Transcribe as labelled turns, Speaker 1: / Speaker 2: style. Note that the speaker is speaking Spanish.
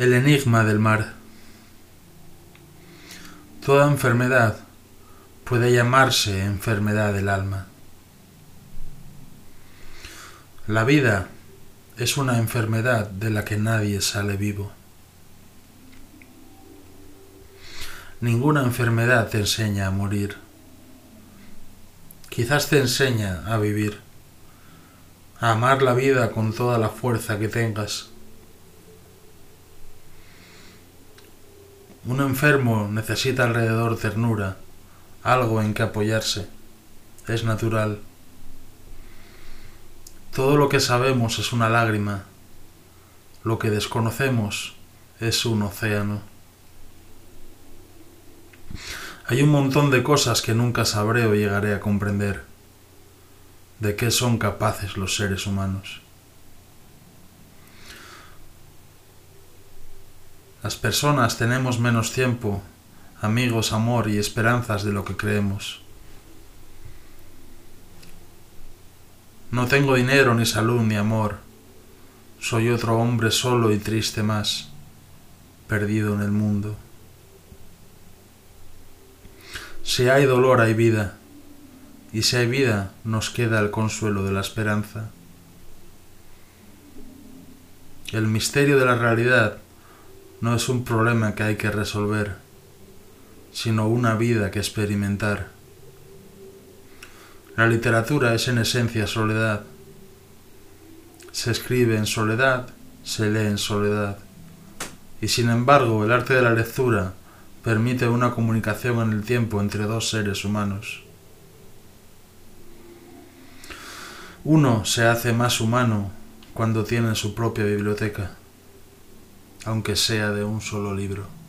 Speaker 1: El enigma del mar. Toda enfermedad puede llamarse enfermedad del alma. La vida es una enfermedad de la que nadie sale vivo. Ninguna enfermedad te enseña a morir. Quizás te enseña a vivir, a amar la vida con toda la fuerza que tengas Un enfermo necesita alrededor ternura, algo en que apoyarse. Es natural. Todo lo que sabemos es una lágrima. Lo que desconocemos es un océano. Hay un montón de cosas que nunca sabré o llegaré a comprender. ¿De qué son capaces los seres humanos? Las personas tenemos menos tiempo, amigos, amor y esperanzas de lo que creemos. No tengo dinero, ni salud, ni amor. Soy otro hombre solo y triste más, perdido en el mundo. Si hay dolor hay vida, y si hay vida nos queda el consuelo de la esperanza. El misterio de la realidad no es un problema que hay que resolver, sino una vida que experimentar. La literatura es en esencia soledad. Se escribe en soledad, se lee en soledad. Y sin embargo, el arte de la lectura permite una comunicación en el tiempo entre dos seres humanos. Uno se hace más humano cuando tiene su propia biblioteca aunque sea de un solo libro.